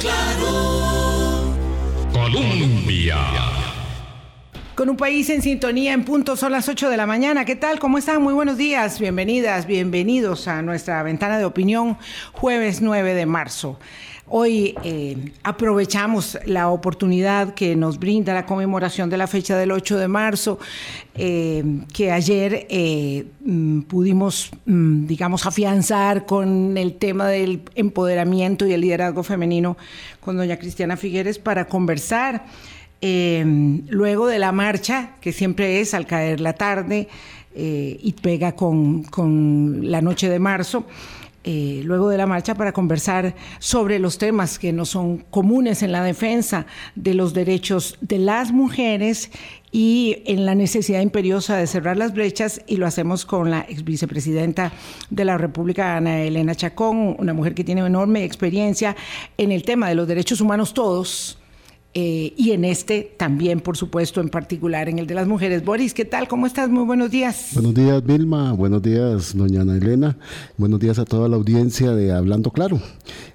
Claro. Colombia. Con un país en sintonía en punto son las 8 de la mañana. ¿Qué tal? ¿Cómo están? Muy buenos días. Bienvenidas, bienvenidos a nuestra ventana de opinión jueves 9 de marzo. Hoy eh, aprovechamos la oportunidad que nos brinda la conmemoración de la fecha del 8 de marzo, eh, que ayer eh, mm, pudimos, mm, digamos, afianzar con el tema del empoderamiento y el liderazgo femenino con doña Cristiana Figueres para conversar. luego de la marcha, que siempre es al caer la tarde y pega con, con la noche de marzo, eh, luego de la marcha para conversar sobre los temas que no son comunes en la defensa de los derechos de las mujeres y en la necesidad imperiosa de cerrar las brechas y lo hacemos con la ex vicepresidenta de la República, Ana Elena Chacón, una mujer que tiene enorme experiencia en el tema de los derechos humanos todos eh, y en este también, por supuesto, en particular en el de las mujeres. Boris, ¿qué tal? ¿Cómo estás? Muy buenos días. Buenos días, Vilma. Buenos días, doña Ana Elena. Buenos días a toda la audiencia de Hablando Claro.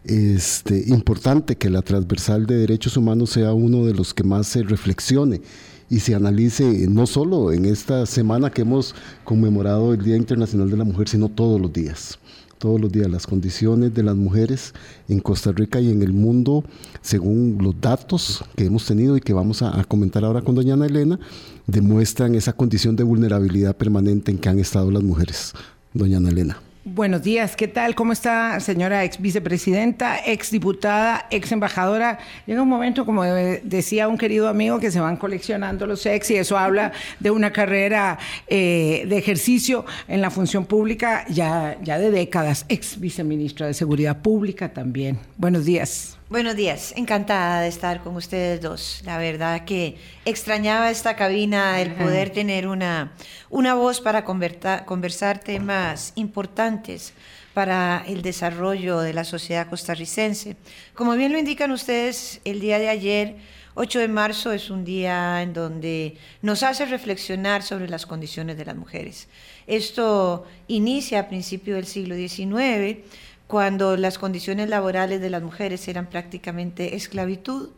Este, importante que la transversal de derechos humanos sea uno de los que más se reflexione y se analice no solo en esta semana que hemos conmemorado el Día Internacional de la Mujer, sino todos los días todos los días las condiciones de las mujeres en Costa Rica y en el mundo, según los datos que hemos tenido y que vamos a, comentar ahora con doña Ana Elena, demuestran esa condición de vulnerabilidad permanente en que han estado las mujeres. Doña Ana Elena. Buenos días, ¿qué tal? ¿Cómo está, señora ex vicepresidenta, ex diputada, ex embajadora? Llega un momento, como decía un querido amigo, que se van coleccionando los ex y eso habla de una carrera eh, de ejercicio en la función pública ya, ya de décadas, ex viceministra de Seguridad Pública también. Buenos días. Buenos días, encantada de estar con ustedes dos. La verdad que extrañaba esta cabina, el poder tener una, una voz para conversar temas importantes para el desarrollo de la sociedad costarricense. Como bien lo indican ustedes, el día de ayer, 8 de marzo, es un día en donde nos hace reflexionar sobre las condiciones de las mujeres. Esto inicia a principios del siglo XIX cuando las condiciones laborales de las mujeres eran prácticamente esclavitud.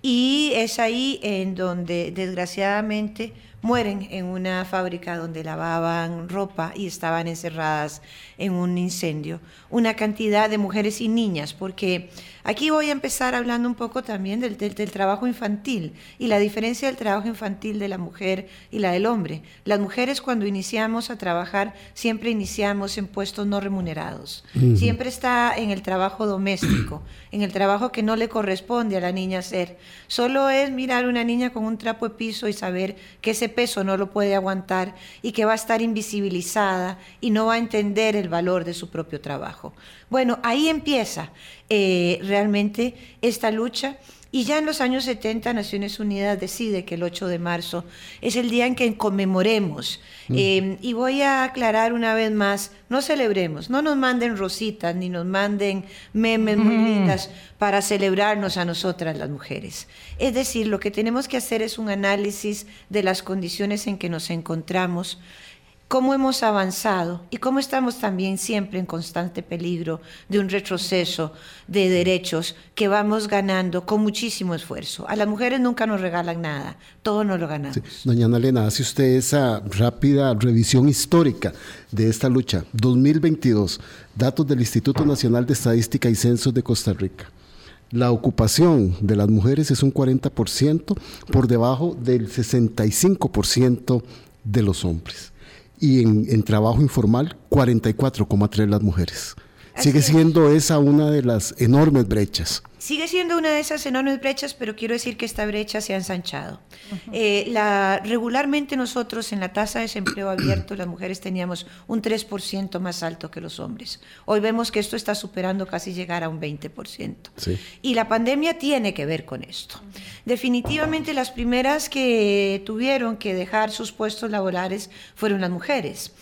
Y es ahí en donde desgraciadamente mueren en una fábrica donde lavaban ropa y estaban encerradas en un incendio. Una cantidad de mujeres y niñas, porque aquí voy a empezar hablando un poco también del, trabajo infantil y la diferencia del trabajo infantil de la mujer y la del hombre. Las mujeres cuando iniciamos a trabajar siempre iniciamos en puestos no remunerados. Siempre está en el trabajo doméstico, en el trabajo que no le corresponde a la niña hacer. Solo es mirar a una niña con un trapo de piso y saber que ese peso no lo puede aguantar y que va a estar invisibilizada y no va a entender el valor de su propio trabajo. Bueno, ahí empieza eh, realmente esta lucha. Y ya en los años 70 Naciones Unidas decide que el 8 de marzo es el día en que conmemoremos. Mm. Eh, y voy a aclarar una vez más, no celebremos, no nos manden rositas ni nos manden memes muy lindas para celebrarnos a nosotras las mujeres. Es decir, lo que tenemos que hacer es un análisis de las condiciones en que nos encontramos cómo hemos avanzado y cómo estamos también siempre en constante peligro de un retroceso de derechos que vamos ganando con muchísimo esfuerzo. A las mujeres nunca nos regalan nada, todo nos lo ganamos. Doña Ana Elena, hace usted esa rápida revisión histórica de esta lucha. 2022, datos del Instituto Nacional de Estadística y Censos de Costa Rica. La ocupación de las mujeres es un 40% por debajo del 65% de los hombres y en, trabajo informal 44,3 las mujeres. Sigue siendo esa una de las enormes brechas. Sigue siendo una de esas enormes brechas, pero quiero decir que esta brecha se ha ensanchado. Eh, la, regularmente nosotros en la tasa de desempleo abierto, las mujeres teníamos un 3% más alto que los hombres. Hoy vemos que esto está superando casi llegar a un 20%. Y la pandemia tiene que ver con esto. Definitivamente las primeras que tuvieron que dejar sus puestos laborales fueron las mujeres.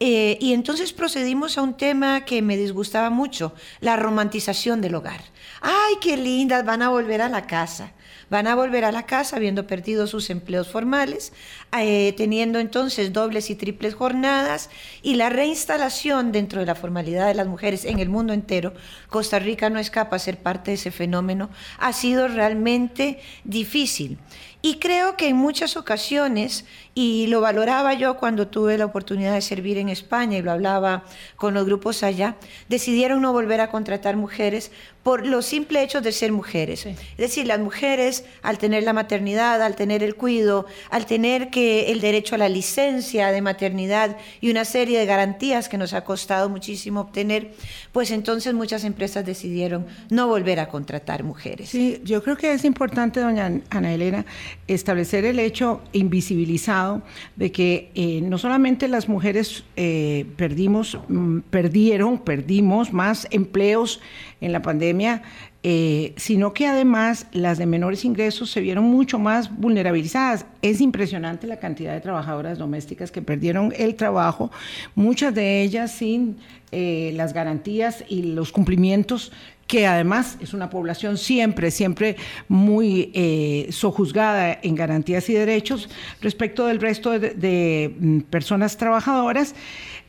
Eh, y entonces procedimos a un tema que me disgustaba mucho, la romantización del hogar. ¡Ay, qué lindas! Van a volver a la casa. Van a volver a la casa habiendo perdido sus empleos formales, eh, teniendo entonces dobles y triples jornadas y la reinstalación dentro de la formalidad de las mujeres en el mundo entero. Costa Rica no escapa a ser parte de ese fenómeno. Ha sido realmente difícil. Y creo que en muchas ocasiones, y lo valoraba yo cuando tuve la oportunidad de servir en España y lo hablaba con los grupos allá, decidieron no volver a contratar mujeres por los simple hechos de ser mujeres. Es decir, las mujeres al tener la maternidad, al tener el cuido, al tener que el derecho a la licencia de maternidad y una serie de garantías que nos ha costado muchísimo obtener, pues entonces muchas empresas decidieron no volver a contratar mujeres. Sí, yo creo que es importante, doña Ana Elena, establecer el hecho invisibilizado de que eh, no solamente las mujeres eh, perdimos, mm, perdieron, perdimos más empleos en la pandemia, eh, sino que además las de menores ingresos se vieron mucho más vulnerabilizadas. Es impresionante la cantidad de trabajadoras domésticas que perdieron el trabajo, muchas de ellas sin las garantías y los cumplimientos que además es una población siempre, siempre muy eh, sojuzgada en garantías y derechos respecto del resto de, mm, personas trabajadoras.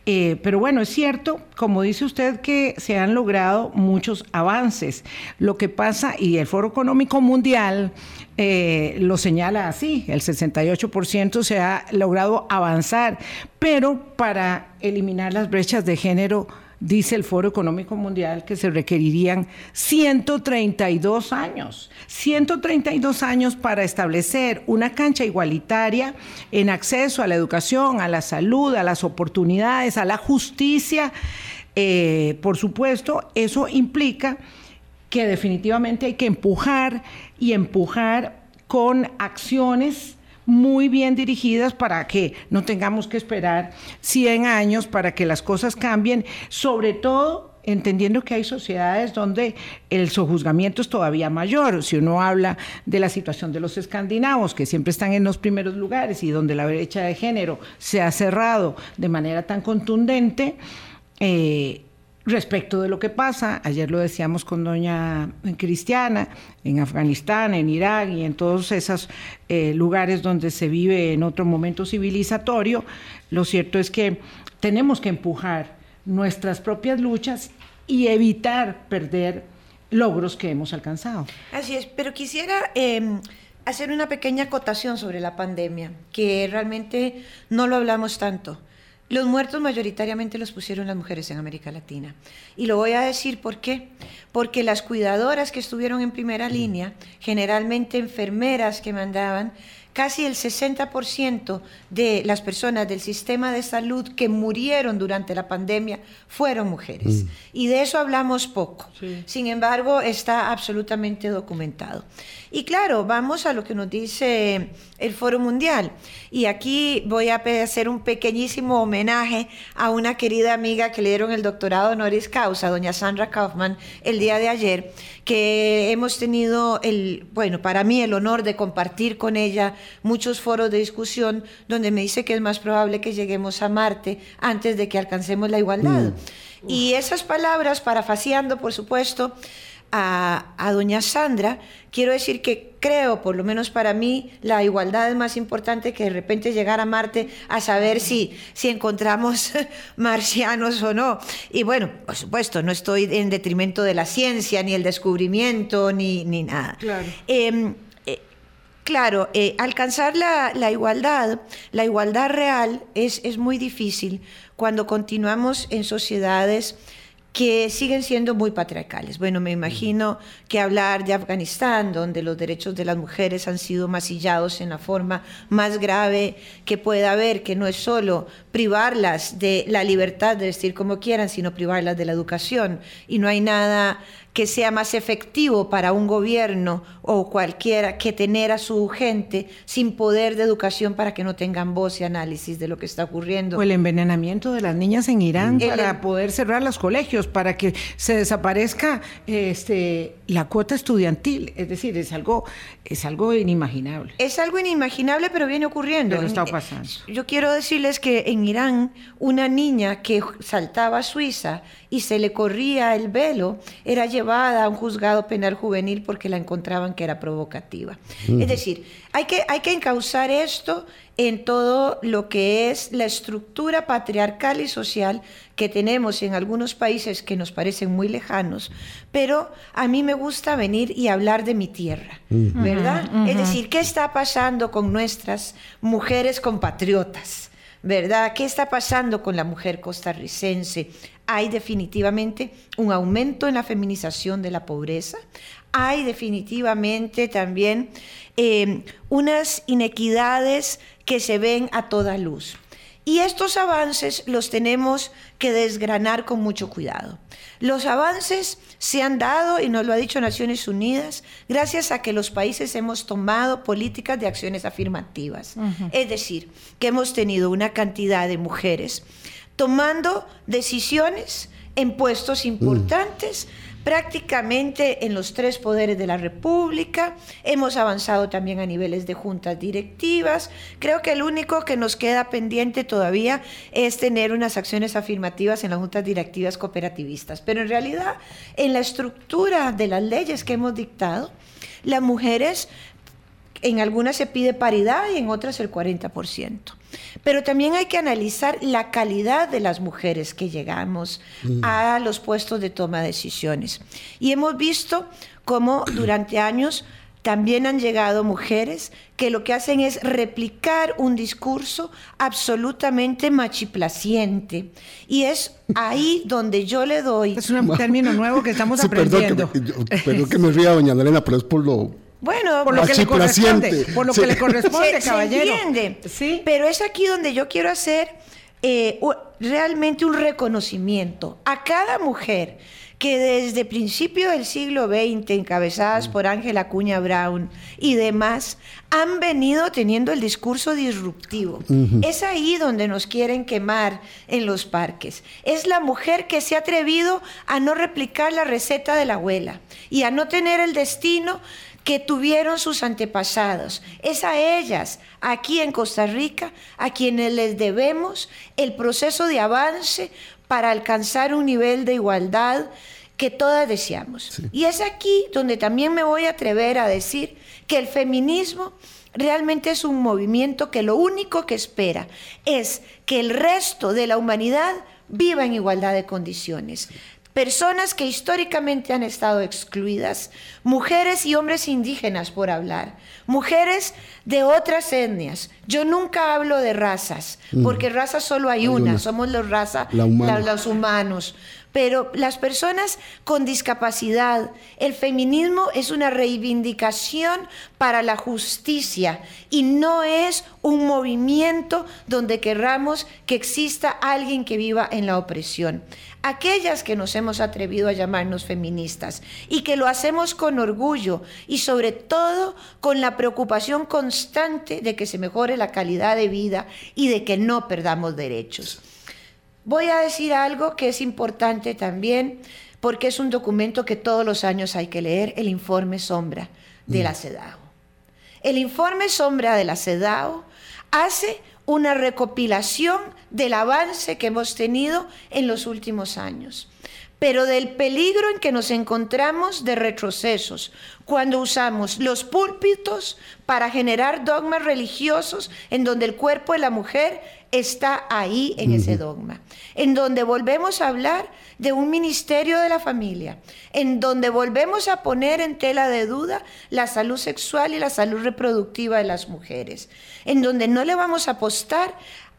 Eh, pero bueno, es cierto, como dice usted, que se han logrado muchos avances. Lo que pasa, y el Foro Económico Mundial eh, lo señala así, el 68% se ha logrado avanzar, pero para eliminar las brechas de género dice el Foro Económico Mundial que se requerirían 132 años, 132 años para establecer una cancha igualitaria en acceso a la educación, a la salud, a las oportunidades, a la justicia. Eh, por supuesto, eso implica que definitivamente hay que empujar y empujar con acciones muy bien dirigidas para que no tengamos que esperar 100 años para que las cosas cambien, sobre todo entendiendo que hay sociedades donde el sojuzgamiento es todavía mayor. Si uno habla de la situación de los escandinavos, que siempre están en los primeros lugares y donde la brecha de género se ha cerrado de manera tan contundente, eh, respecto de lo que pasa, ayer lo decíamos con doña Cristiana, en Afganistán, en Irak y en todos esos eh, lugares donde se vive en otro momento civilizatorio, lo cierto es que tenemos que empujar nuestras propias luchas y evitar perder logros que hemos alcanzado. Así es, pero quisiera... Em, hacer una pequeña acotación sobre la pandemia, que realmente no lo hablamos tanto. Los muertos mayoritariamente los pusieron las mujeres en América Latina. Y lo voy a decir por qué. Porque las cuidadoras que estuvieron en primera línea, generalmente enfermeras que mandaban, casi el 60% de las personas del sistema de salud que murieron durante la pandemia fueron mujeres. Mm. Y de eso hablamos poco. Sin embargo, está absolutamente documentado. Y claro, vamos a lo que nos dice el Foro Mundial. Y aquí voy a hacer un pequeñísimo homenaje a una querida amiga que le dieron el doctorado honoris causa, doña Sandra Kaufman, el día de ayer, que hemos tenido el, bueno, para mí el honor de compartir con ella muchos foros de discusión donde me dice que es más probable que lleguemos a Marte antes de que alcancemos la igualdad. Mm. Y esas palabras, parafaseando, por supuesto, a, doña Sandra, quiero decir que creo, por lo menos para mí, la igualdad es más importante que de repente llegar a Marte a saber si, si encontramos marcianos o no. Y bueno, por supuesto, no estoy en detrimento de la ciencia, ni el descubrimiento, ni, ni nada. Claro. Em, eh, claro, eh, alcanzar la, la, igualdad, la igualdad real, es, es muy difícil cuando continuamos en sociedades que siguen siendo muy patriarcales. Bueno, me imagino que hablar de Afganistán, donde los derechos de las mujeres han sido masillados en la forma más grave que pueda haber, que no es solo privarlas de la libertad de vestir como quieran, sino privarlas de la educación. Y no hay nada que sea más efectivo para un gobierno o cualquiera que tener a su gente sin poder de educación para que no tengan voz y análisis de lo que está ocurriendo. O el envenenamiento de las niñas en Irán para poder cerrar los colegios, para que se desaparezca este, la cuota estudiantil. Es decir, es algo, es algo inimaginable. Es algo inimaginable, pero viene ocurriendo. Pero está pasando. Yo quiero decirles que en en Irán una niña que saltaba a Suiza y se le corría el velo, era llevada a un juzgado penal juvenil porque la encontraban que era provocativa. Es decir, hay que, hay que encauzar esto en todo lo que es la estructura patriarcal y social que tenemos en algunos países que nos parecen muy lejanos, pero a mí me gusta venir y hablar de mi tierra, ¿verdad? Es decir, ¿qué está pasando con nuestras mujeres compatriotas? ¿Verdad? ¿Qué está pasando con la mujer costarricense? Hay definitivamente un aumento en la feminización de la pobreza, hay definitivamente también eh, unas inequidades que se ven a toda luz. Y estos avances los tenemos que desgranar con mucho cuidado. Los avances se han dado, y nos lo ha dicho Naciones Unidas, gracias a que los países hemos tomado políticas de acciones afirmativas. Es decir, que hemos tenido una cantidad de mujeres tomando decisiones en puestos importantes prácticamente en los tres poderes de la República. Hemos avanzado también a niveles de juntas directivas. Creo que el único que nos queda pendiente todavía es tener unas acciones afirmativas en las juntas directivas cooperativistas. Pero en realidad, en la estructura de las leyes que hemos dictado, las mujeres en algunas se pide paridad y en otras el 40%. Pero también hay que analizar la calidad de las mujeres que llegamos mm. a los puestos de toma de decisiones. Y hemos visto cómo durante años también han llegado mujeres que lo que hacen es replicar un discurso absolutamente machiplaciente. Y es ahí donde yo le doy... Es un término nuevo que estamos aprendiendo. Perdón que, perdón que me ría, doña Elena, pero es por lo bueno, por lo que le corresponde, por lo que le corresponde, caballero. entiende. Sí. Pero es aquí donde yo quiero hacer eh, realmente un reconocimiento a cada mujer que desde principio del siglo XX, encabezadas por Ángela Cuña Brown y demás, han venido teniendo el discurso disruptivo. Es ahí donde nos quieren quemar en los parques. Es la mujer que se ha atrevido a no replicar la receta de la abuela y a no tener el destino que tuvieron sus antepasados. Es a ellas, aquí en Costa Rica, a quienes les debemos el proceso de avance para alcanzar un nivel de igualdad que todas deseamos. Y es aquí donde también me voy a atrever a decir que el feminismo realmente es un movimiento que lo único que espera es que el resto de la humanidad viva en igualdad de condiciones personas que históricamente han estado excluidas, mujeres y hombres indígenas por hablar, mujeres de otras etnias. Yo nunca hablo de razas, porque razas solo hay, una. somos los raza, los humanos pero las personas con discapacidad, el feminismo es una reivindicación para la justicia y no es un movimiento donde querramos que exista alguien que viva en la opresión. Aquellas que nos hemos atrevido a llamarnos feministas y que lo hacemos con orgullo y sobre todo con la preocupación constante de que se mejore la calidad de vida y de que no perdamos derechos. Voy a decir algo que es importante también porque es un documento que todos los años hay que leer, el informe sombra de la CEDAW. El informe sombra de la CEDAW hace una recopilación del avance que hemos tenido en los últimos años, pero del peligro en que nos encontramos de retrocesos cuando usamos los púlpitos para generar dogmas religiosos en donde el cuerpo de la mujer está ahí en ese dogma, en donde volvemos a hablar de un ministerio de la familia, en donde volvemos a poner en tela de duda la salud sexual y la salud reproductiva de las mujeres, en donde no le vamos a apostar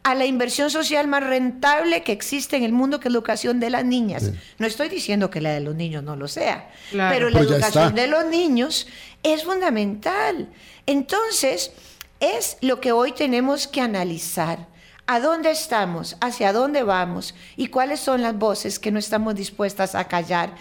a la inversión social más rentable que existe en el mundo, que es la educación de las niñas. No estoy diciendo que la de los niños no lo sea, pero la pues educación de los niños es fundamental. Entonces, es lo que hoy tenemos que analizar. A dónde estamos, hacia dónde vamos y cuáles son las voces que no estamos dispuestas a callar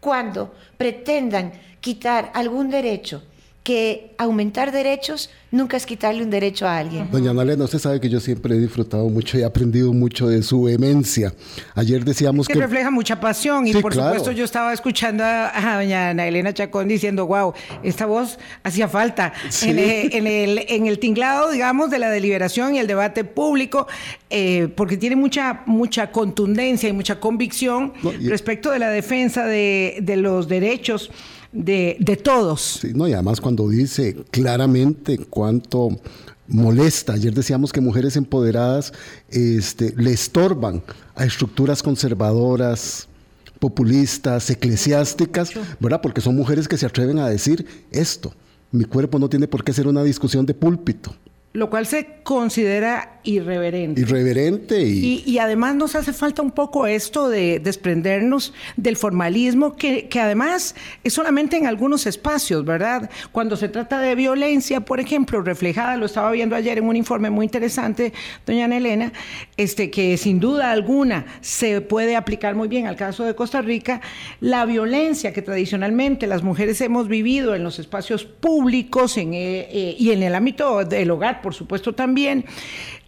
cuando pretendan quitar algún derecho que aumentar derechos nunca es quitarle un derecho a alguien. Doña Ana usted sabe que yo siempre he disfrutado mucho y he aprendido mucho de su vehemencia. Ayer decíamos que, que... refleja mucha pasión y por supuesto yo estaba escuchando a, doña Ana Elena Chacón diciendo, wow, esta voz hacía falta en, el, en, el, tinglado, digamos, de la deliberación y el debate público, eh, porque tiene mucha, mucha contundencia y mucha convicción respecto de la defensa de, de los derechos de, de todos. Sí, no, y además cuando dice claramente cuánto molesta. Ayer decíamos que mujeres empoderadas este, le estorban a estructuras conservadoras, populistas, eclesiásticas, ¿verdad? Porque son mujeres que se atreven a decir esto. Mi cuerpo no tiene por qué ser una discusión de púlpito. Lo cual se considera irreverente. Irreverente y... y... además nos hace falta un poco esto de desprendernos del formalismo que, que, además es solamente en algunos espacios, ¿verdad? Cuando se trata de violencia, por ejemplo, reflejada, lo estaba viendo ayer en un informe muy interesante, doña Ana Elena, este, que sin duda alguna se puede aplicar muy bien al caso de Costa Rica, la violencia que tradicionalmente las mujeres hemos vivido en los espacios públicos en, eh, eh, y en el ámbito del hogar por supuesto también,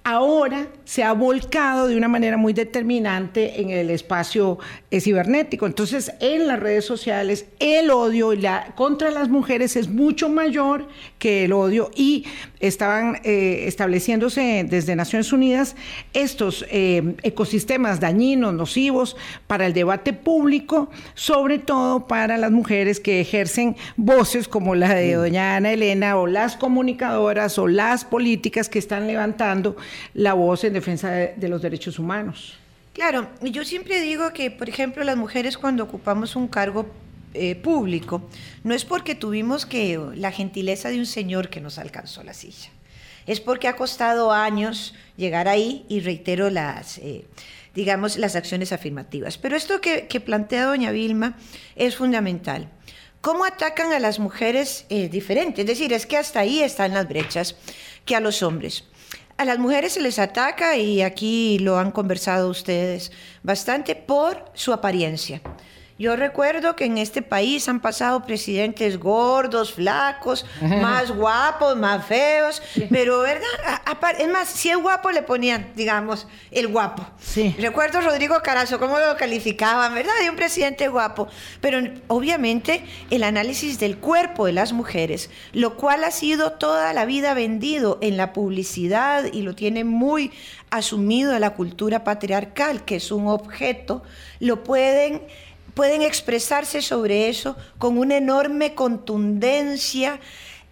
ahora se ha volcado de una manera muy determinante en el espacio eh, cibernético. Entonces, en las redes sociales, el odio la, contra las mujeres es mucho mayor que el odio y estaban eh, estableciéndose desde Naciones Unidas estos eh, ecosistemas dañinos, nocivos para el debate público, sobre todo para las mujeres que ejercen voces como la de doña Ana Elena o las comunicadoras o las políticas que están levantando la voz en defensa de, los derechos humanos. Claro, yo siempre digo que, por ejemplo, las mujeres cuando ocupamos un cargo eh, público, no es porque tuvimos que la gentileza de un señor que nos alcanzó la silla, es porque ha costado años llegar ahí y reitero las, eh, digamos, las acciones afirmativas. Pero esto que, plantea doña Vilma es fundamental. ¿Cómo atacan a las mujeres eh, diferentes? Es decir, es que hasta ahí están las brechas que a los hombres. A las mujeres se les ataca, y aquí lo han conversado ustedes bastante, por su apariencia. Yo recuerdo que en este país han pasado presidentes gordos, flacos, más guapos, más feos, pero ¿verdad? Es más, si es guapo le ponían, digamos, el guapo. Sí. Recuerdo Rodrigo Carazo, cómo lo calificaban, ¿verdad? De un presidente guapo. Pero obviamente el análisis del cuerpo de las mujeres, lo cual ha sido toda la vida vendido en la publicidad y lo tiene muy asumido en la cultura patriarcal, que es un objeto, lo pueden pueden expresarse sobre eso con una enorme contundencia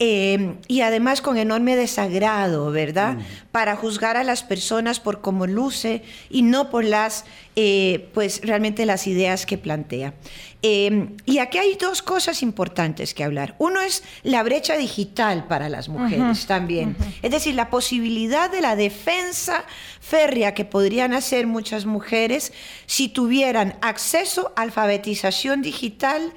eh, y además con enorme desagrado, ¿verdad? Mm. Para juzgar a las personas por cómo luce y no por las, eh, pues realmente las ideas que plantea. Eh, y aquí hay dos cosas importantes que hablar. Uno es la brecha digital para las mujeres también. Es decir, la posibilidad de la defensa férrea que podrían hacer muchas mujeres si tuvieran acceso a alfabetización digital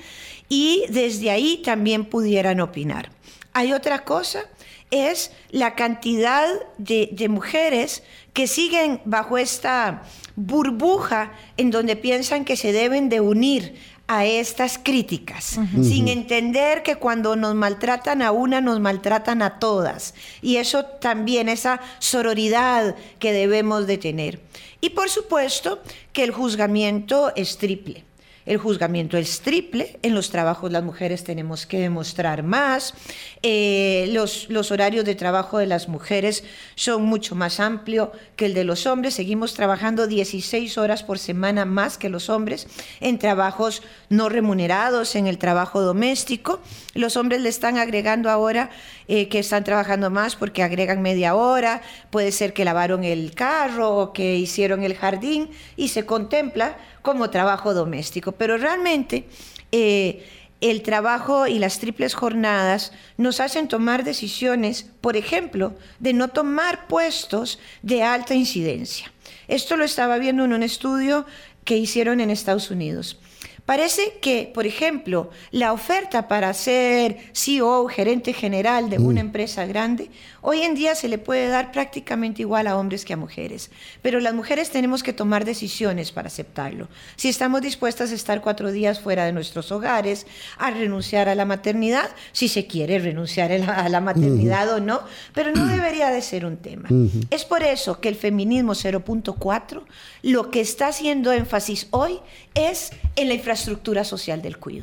y desde ahí también pudieran opinar. Hay otra cosa, es la cantidad de, mujeres que siguen bajo esta burbuja en donde piensan que se deben de unir a estas críticas, sin entender que cuando nos maltratan a una, nos maltratan a todas. Y eso también, esa sororidad que debemos de tener. Y por supuesto que el juzgamiento es triple. El juzgamiento es triple. En los trabajos las mujeres tenemos que demostrar más. Eh, los, los, horarios de trabajo de las mujeres son mucho más amplios que el de los hombres. Seguimos trabajando 16 horas por semana más que los hombres en trabajos no remunerados, en el trabajo doméstico. Los hombres le están agregando ahora eh, que están trabajando más porque agregan media hora. Puede ser que lavaron el carro o que hicieron el jardín y se contempla como trabajo doméstico. Pero realmente eh, el trabajo y las triples jornadas nos hacen tomar decisiones, por ejemplo, de no tomar puestos de alta incidencia. Esto lo estaba viendo en un estudio que hicieron en Estados Unidos. Parece que, por ejemplo, la oferta para ser CEO, gerente general de una empresa grande, hoy en día se le puede dar prácticamente igual a hombres que a mujeres. Pero las mujeres tenemos que tomar decisiones para aceptarlo. Si estamos dispuestas a estar cuatro días fuera de nuestros hogares, a renunciar a la maternidad, si se quiere renunciar a la maternidad o no, pero no debería de ser un tema. Es por eso que el feminismo 0.4 lo que está haciendo énfasis hoy es en la infraestructura social del cuidado.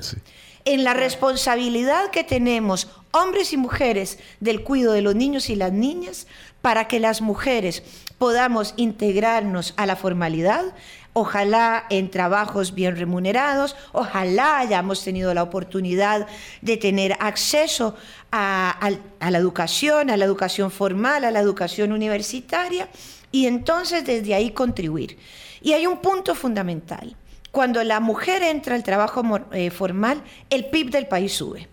En la responsabilidad que tenemos, hombres y mujeres, del cuidado de los niños y las niñas, para que las mujeres podamos integrarnos a la formalidad, ojalá en trabajos bien remunerados, ojalá hayamos tenido la oportunidad de tener acceso a, a, la educación, a la educación formal, a la educación universitaria, y entonces desde ahí contribuir. Y hay un punto fundamental. Cuando la mujer entra al trabajo eh, formal, el PIB del país sube.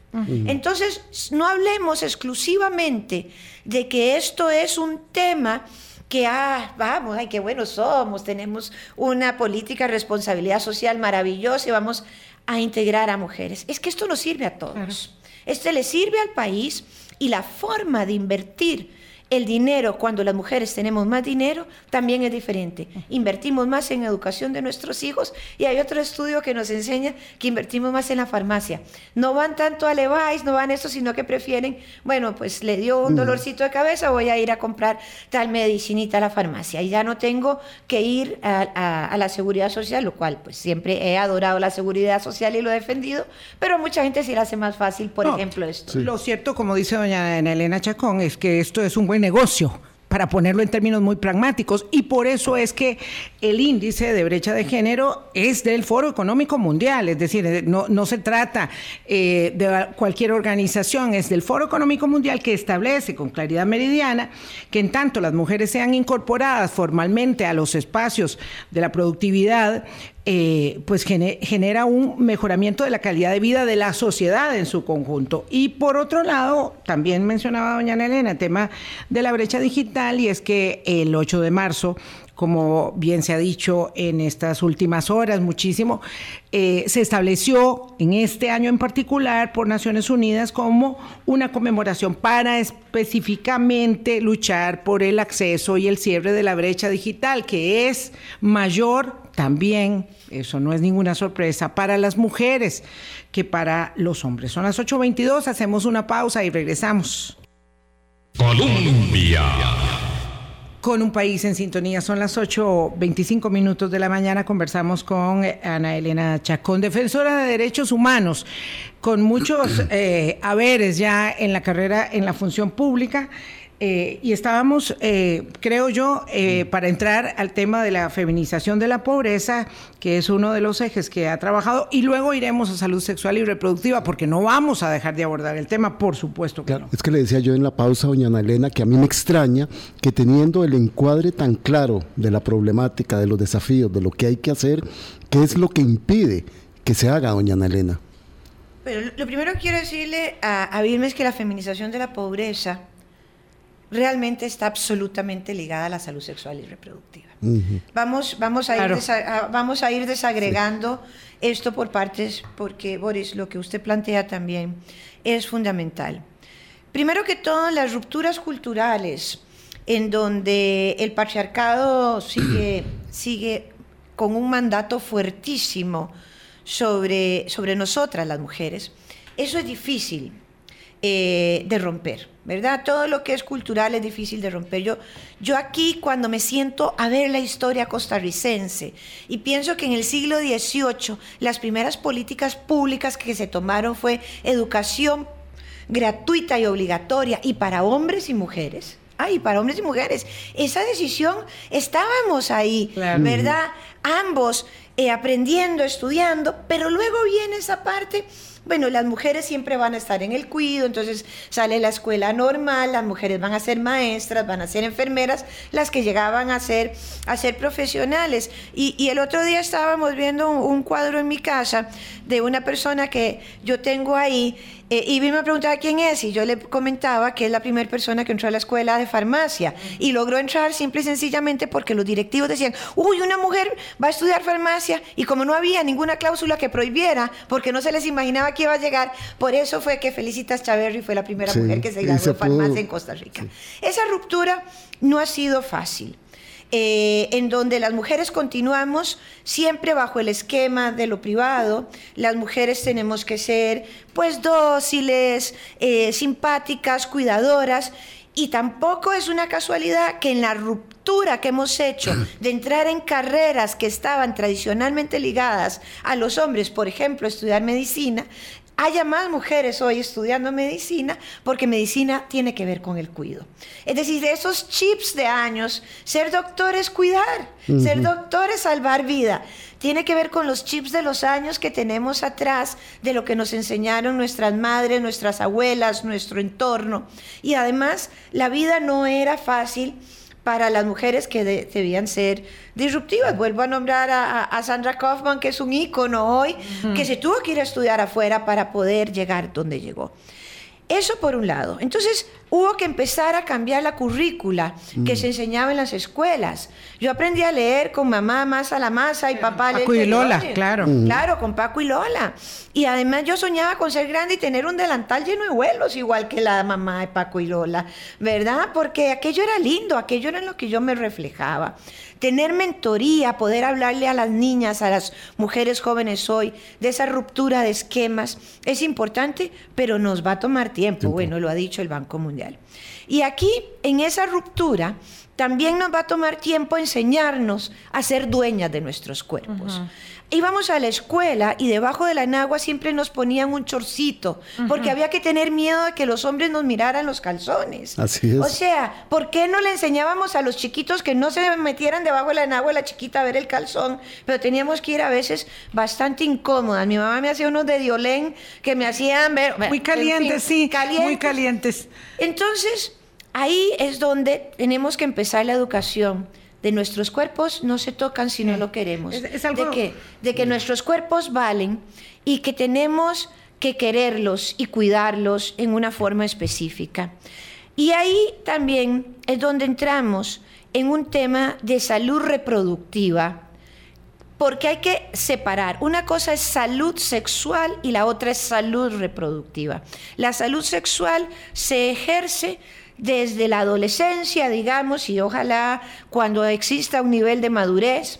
Entonces, no hablemos exclusivamente de que esto es un tema que, ah, vamos, ay, qué buenos somos, tenemos una política de responsabilidad social maravillosa y vamos a integrar a mujeres. Es que esto nos sirve a todos. Este le sirve al país y la forma de invertir el dinero, cuando las mujeres tenemos más dinero, también es diferente. Invertimos más en educación de nuestros hijos y hay otro estudio que nos enseña que invertimos más en la farmacia. No van tanto a Levi's, no van eso, sino que prefieren, bueno, pues le dio un dolorcito de cabeza, voy a ir a comprar tal medicinita a la farmacia y ya no tengo que ir a, la seguridad social, lo cual pues siempre he adorado la seguridad social y lo he defendido, pero mucha gente sí le hace más fácil, por ejemplo, esto. Lo cierto, como dice doña Elena Chacón, es que esto es un buen negocio para ponerlo en términos muy pragmáticos. Y por eso es que el índice de brecha de género es del Foro Económico Mundial, es decir, eh, no, no se trata eh, de cualquier organización, es del Foro Económico Mundial que establece con claridad meridiana que en tanto las mujeres sean incorporadas formalmente a los espacios de la productividad, eh, pues genera un mejoramiento de la calidad de vida de la sociedad en su conjunto. Y por otro lado, también mencionaba doña Elena el tema de la brecha digital y es que el 8 de marzo como bien se ha dicho en estas últimas horas muchísimo, eh, se estableció en este año en particular por Naciones Unidas como una conmemoración para específicamente luchar por el acceso y el cierre de la brecha digital, que es mayor también, eso no es ninguna sorpresa, para las mujeres que para los hombres. Son las 8.22, hacemos una pausa y regresamos. Colombia con un país en sintonía. Son las 8.25 minutos de la mañana. Conversamos con eh, Ana Elena Chacón, defensora de derechos humanos, con muchos eh, haberes ya en la carrera en la función pública. Eh, y estábamos, eh, creo yo, eh, para entrar al tema de la feminización de la pobreza, que es uno de los ejes que ha trabajado, y luego iremos a salud sexual y reproductiva, porque no vamos a dejar de abordar el tema, por supuesto que no. Es que le decía yo en la pausa, doña Ana Elena, que a mí me extraña que teniendo el encuadre tan claro de la problemática, de los desafíos, de lo que hay que hacer, ¿qué es lo que impide que se haga, doña Ana Elena? Pero lo primero que quiero decirle a, a es que la feminización de la pobreza realmente está absolutamente ligada a la salud sexual y reproductiva. vamos, vamos, a ir vamos a ir desagregando esto por partes, porque, Boris, lo que usted plantea también es fundamental. Primero que todo, las rupturas culturales, en donde el patriarcado sigue, sigue con un mandato fuertísimo sobre, sobre nosotras, las mujeres, eso es difícil eh, de romper, ¿verdad? Todo lo que es cultural es difícil de romper. Yo, yo aquí cuando me siento a ver la historia costarricense y pienso que en el siglo XVIII las primeras políticas públicas que se tomaron fue educación gratuita y obligatoria y para hombres y mujeres. Ay, para hombres y mujeres. Esa decisión estábamos ahí, ¿verdad? Ambos eh, aprendiendo, estudiando, pero luego viene esa parte bueno, las mujeres siempre van a estar en el cuido, entonces sale la escuela normal, las mujeres van a ser maestras, van a ser enfermeras, las que llegaban a ser, a ser profesionales. Y, el otro día estábamos viendo un cuadro en mi casa de una persona que yo tengo ahí eh, y me preguntaba quién es y yo le comentaba que es la primera persona que entró a la escuela de farmacia y logró entrar simple y sencillamente porque los directivos decían, uy, una mujer va a estudiar farmacia y como no había ninguna cláusula que prohibiera, porque no se les imaginaba que iba a llegar, por eso fue que Felicitas Chaverri fue la primera mujer que se graduó de farmacia en Costa Rica. Esa ruptura no ha sido fácil. Eh, en donde las mujeres continuamos siempre bajo el esquema de lo privado. Las mujeres tenemos que ser pues dóciles, eh, simpáticas, cuidadoras. Y tampoco es una casualidad que en la ruptura que hemos hecho de entrar en carreras que estaban tradicionalmente ligadas a los hombres, por ejemplo, estudiar medicina, haya más mujeres hoy estudiando medicina porque medicina tiene que ver con el cuido. Es decir, esos chips de años, ser doctor es cuidar, ser doctor es salvar vida. Tiene que ver con los chips de los años que tenemos atrás, de lo que nos enseñaron nuestras madres, nuestras abuelas, nuestro entorno. Y además, la vida no era fácil para las mujeres que debían ser disruptivas. Vuelvo a nombrar a, Sandra Kaufman, que es un ícono hoy, que se tuvo que ir a estudiar afuera para poder llegar donde llegó. Eso por un lado. Entonces hubo que empezar a cambiar la currícula que mm. se enseñaba en las escuelas. Yo aprendí a leer con mamá más a la masa y papá Paco y Lola, claro. Mm. Claro, con Paco y Lola. Y además yo soñaba con ser grande y tener un delantal lleno de vuelos, igual que la mamá de Paco y Lola, ¿verdad? Porque aquello era lindo, aquello era en lo que yo me reflejaba. Tener mentoría, poder hablarle a las niñas, a las mujeres jóvenes hoy, de esa ruptura de esquemas, es importante, pero nos va a tomar tiempo. Bueno, lo ha dicho el Banco Mundial. Y aquí, en esa ruptura, también nos va a tomar tiempo enseñarnos a ser dueñas de nuestros cuerpos. Íbamos a la escuela y debajo de la enagua siempre nos ponían un chorcito, porque había que tener miedo de que los hombres nos miraran los calzones. Así es. O sea, ¿por qué no le enseñábamos a los chiquitos que no se metieran debajo de la enagua la chiquita a ver el calzón? Pero teníamos que ir a veces bastante incómodas. Mi mamá me hacía unos de diolén que me hacían ver... Muy calientes, sí. Muy calientes. Entonces, ahí es donde tenemos que empezar la educación de nuestros cuerpos no se tocan si no lo queremos. de, que, de que nuestros cuerpos valen y que tenemos que quererlos y cuidarlos en una forma específica. Y ahí también es donde entramos en un tema de salud reproductiva, porque hay que separar. Una cosa es salud sexual y la otra es salud reproductiva. La salud sexual se ejerce desde la adolescencia, digamos, y ojalá cuando exista un nivel de madurez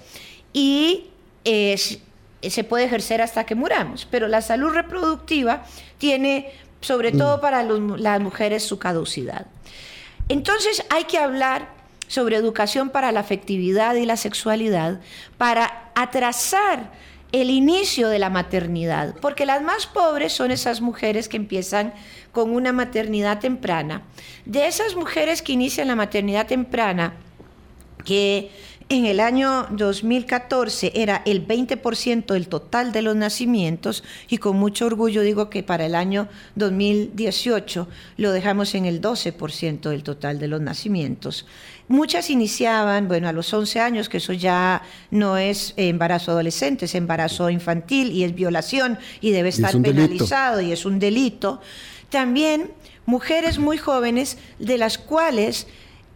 y se puede ejercer hasta que muramos. Pero la salud reproductiva tiene, sobre todo mm. para las mujeres, su caducidad. Entonces hay que hablar sobre educación para la afectividad y la sexualidad para atrasar el inicio de la maternidad, porque las más pobres son esas mujeres que empiezan con una maternidad temprana. De esas mujeres que inician la maternidad temprana, que en el año 2014 era el 20% del total de los nacimientos y con mucho orgullo digo que para el año 2018 lo dejamos en el 12% del total de los nacimientos. Muchas iniciaban, bueno, a los 11 años, que eso ya no es embarazo adolescente, es embarazo infantil y es violación y debe estar penalizado y es un delito. También mujeres muy jóvenes de las cuales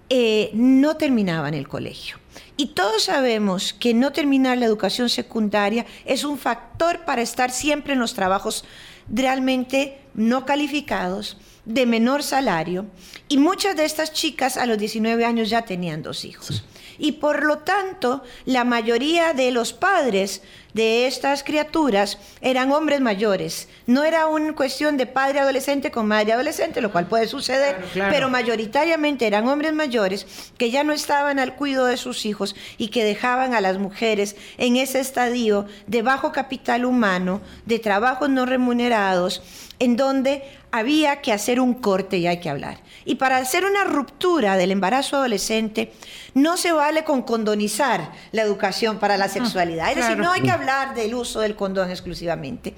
eh, no terminaban el colegio. Y todos sabemos que no terminar la educación secundaria es un factor para estar siempre en los trabajos realmente no calificados, de menor salario, y muchas de estas chicas a los 19 años ya tenían dos hijos. Y por lo tanto, la mayoría de los padres de estas criaturas eran hombres mayores. No era una cuestión de padre adolescente con madre adolescente, lo cual puede suceder, pero mayoritariamente eran hombres mayores que ya no estaban al cuidado de sus hijos y que dejaban a las mujeres en ese estadio de bajo capital humano, de trabajos no remunerados, en donde había que hacer un corte y hay que hablar. Y para hacer una ruptura del embarazo adolescente, no se vale con condonizar la educación para la ah, sexualidad. Es decir, no hay que hablar del uso del condón exclusivamente.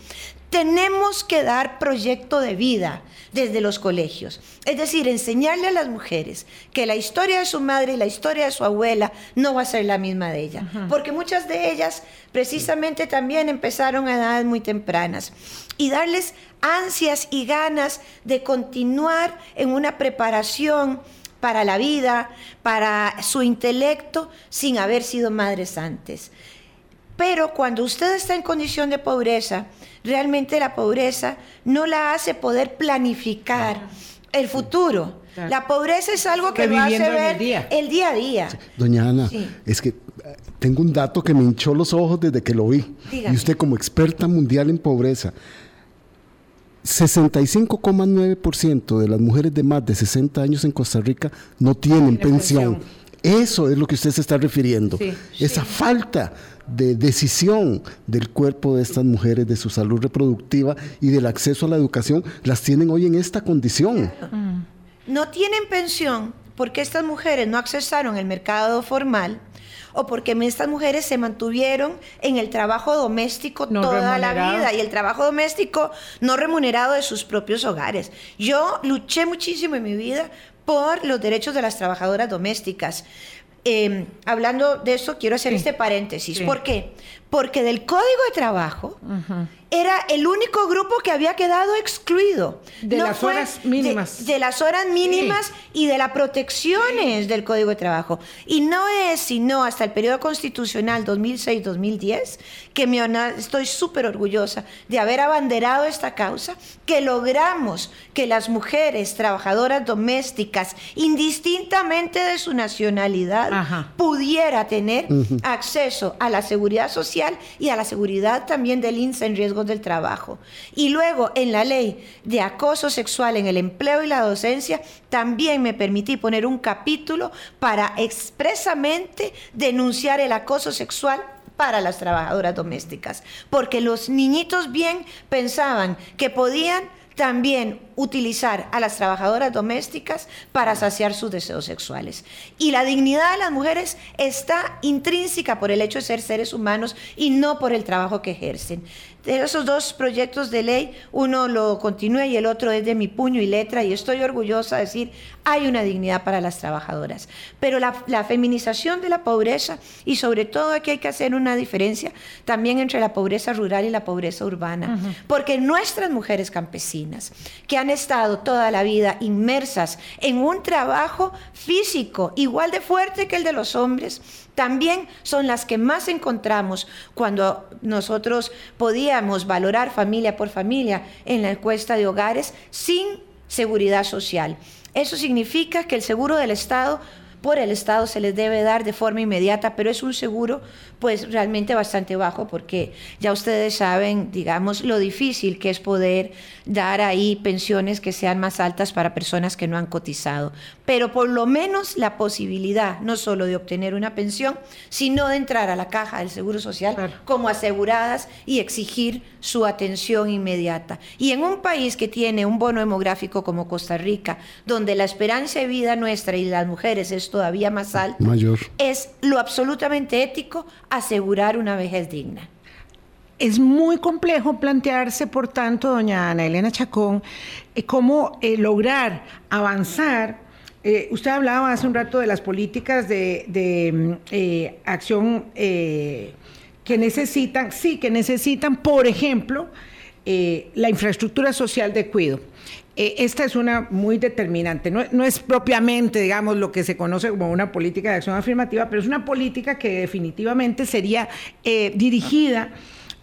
Tenemos que dar proyecto de vida desde los colegios. Es decir, enseñarle a las mujeres que la historia de su madre y la historia de su abuela no va a ser la misma de ella. Porque muchas de ellas precisamente también empezaron a edades muy tempranas. Y darles ansias y ganas de continuar en una preparación para la vida, para su intelecto, sin haber sido madres antes. Pero cuando usted está en condición de pobreza, realmente la pobreza no la hace poder planificar el futuro. La pobreza es algo que, lo hace ver el día. a día. Doña Ana, es que eh, tengo un dato que me hinchó los ojos desde que lo vi. Y usted como experta mundial en pobreza, 65,9% de las mujeres de más de 60 años en Costa Rica no tienen pensión. Eso es lo que usted se está refiriendo. Esa falta de decisión del cuerpo de estas mujeres, de su salud reproductiva y del acceso a la educación, las tienen hoy en esta condición. No tienen pensión porque estas mujeres no accesaron el mercado formal o porque estas mujeres se mantuvieron en el trabajo doméstico toda la vida y el trabajo doméstico no remunerado de sus propios hogares. Yo luché muchísimo en mi vida por los derechos de las trabajadoras domésticas. Em, hablando de eso, quiero hacer este paréntesis. ¿Por qué? Porque del Código de Trabajo era el único grupo que había quedado excluido. De las horas mínimas. De, las horas mínimas y de las protecciones del Código de Trabajo. Y no es sino hasta el periodo constitucional 2006-2010 que me, estoy súper orgullosa de haber abanderado esta causa, que logramos que las mujeres trabajadoras domésticas, indistintamente de su nacionalidad, pudiera tener acceso a la seguridad social y a la seguridad también del INSA en riesgo del trabajo. Y luego en la ley de acoso sexual en el empleo y la docencia, también me permití poner un capítulo para expresamente denunciar el acoso sexual para las trabajadoras domésticas, porque los niñitos bien pensaban que podían también utilizar a las trabajadoras domésticas para saciar sus deseos sexuales. Y la dignidad de las mujeres está intrínseca por el hecho de ser seres humanos y no por el trabajo que ejercen esos dos proyectos de ley, uno lo continúa y el otro es de mi puño y letra y estoy orgullosa de decir, hay una dignidad para las trabajadoras. Pero la, feminización de la pobreza y sobre todo aquí hay que hacer una diferencia también entre la pobreza rural y la pobreza urbana, porque nuestras mujeres campesinas que han estado toda la vida inmersas en un trabajo físico igual de fuerte que el de los hombres, también son las que más encontramos cuando nosotros podíamos valorar familia por familia en la encuesta de hogares sin seguridad social. Eso significa que el seguro del Estado por el Estado se les debe dar de forma inmediata, pero es un seguro pues realmente bastante bajo porque ya ustedes saben, digamos, lo difícil que es poder dar ahí pensiones que sean más altas para personas que no han cotizado. Pero por lo menos la posibilidad no solo de obtener una pensión, sino de entrar a la caja del Seguro Social como aseguradas y exigir su atención inmediata. Y en un país que tiene un bono demográfico como Costa Rica, donde la esperanza de vida nuestra y las mujeres es todavía más alta, Mayor. es lo absolutamente ético asegurar una vejez digna. Es muy complejo plantearse, por tanto, doña Ana Elena Chacón, eh, cómo eh, lograr avanzar. Eh, usted hablaba hace un rato de las políticas de, mm, acción que necesitan, sí, que necesitan, por ejemplo, la infraestructura social de cuido. esta es una muy determinante. No, no, es propiamente, digamos, lo que se conoce como una política de acción afirmativa, pero es una política que definitivamente sería dirigida